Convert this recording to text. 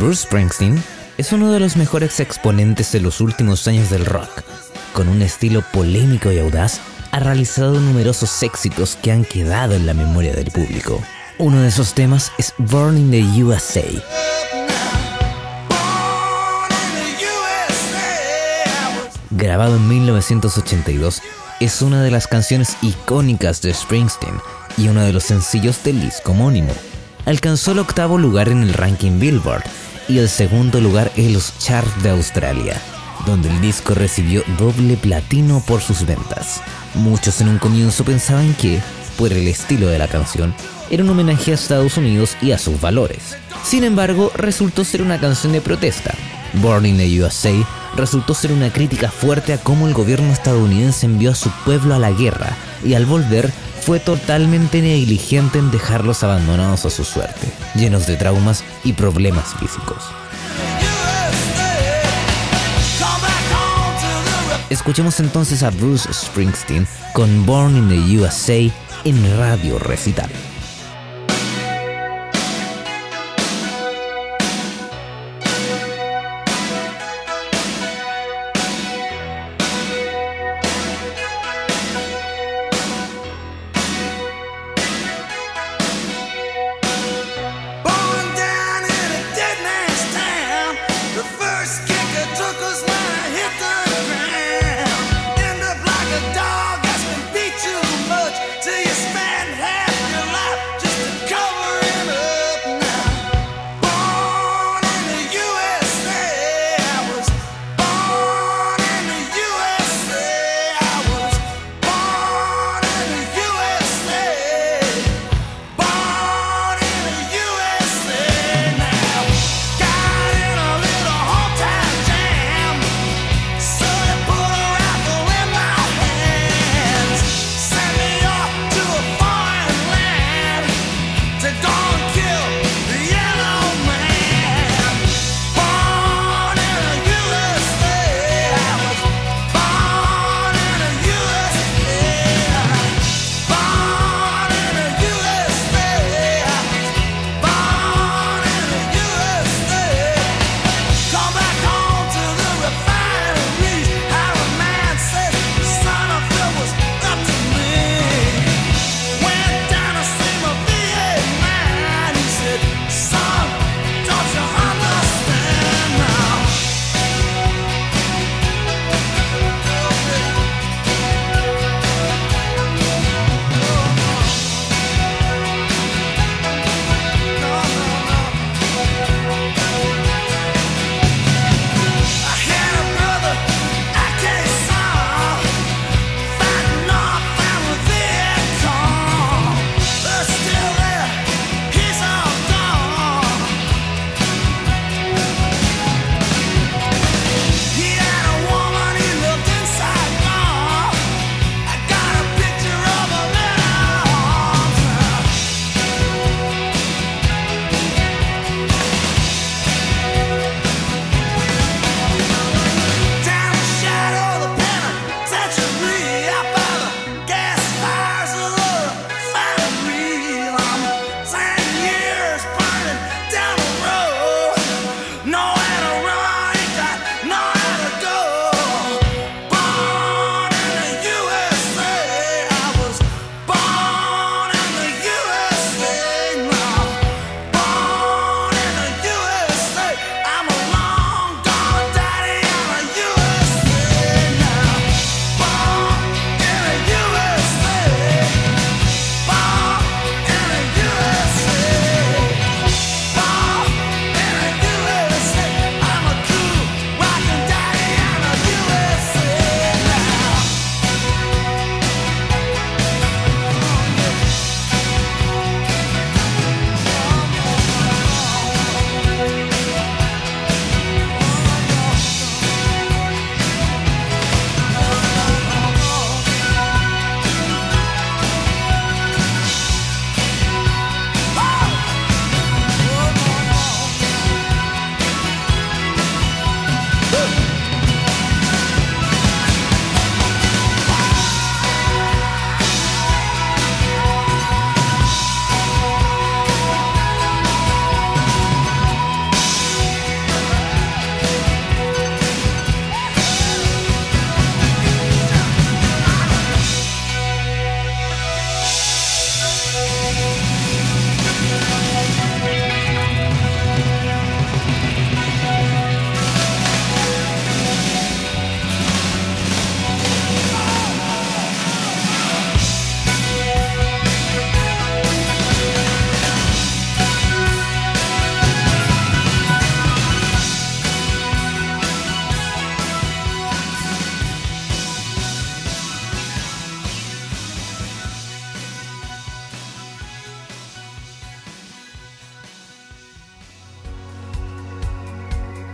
Bruce Springsteen es uno de los mejores exponentes de los últimos años del rock. Con un estilo polémico y audaz, ha realizado numerosos éxitos que han quedado en la memoria del público. Uno de esos temas es Born in the USA. Grabado en 1982, es una de las canciones icónicas de Springsteen y uno de los sencillos del disco homónimo. Alcanzó el octavo lugar en el ranking Billboard y el segundo lugar en los charts de Australia, donde el disco recibió doble platino por sus ventas. Muchos en un comienzo pensaban que, por el estilo de la canción, era un homenaje a Estados Unidos y a sus valores. Sin embargo, resultó ser una canción de protesta. Born in the USA resultó ser una crítica fuerte a cómo el gobierno estadounidense envió a su pueblo a la guerra y al volver fue totalmente negligente en dejarlos abandonados a su suerte, llenos de traumas y problemas físicos. Escuchemos entonces a Bruce Springsteen con Born in the USA en Radio Recital.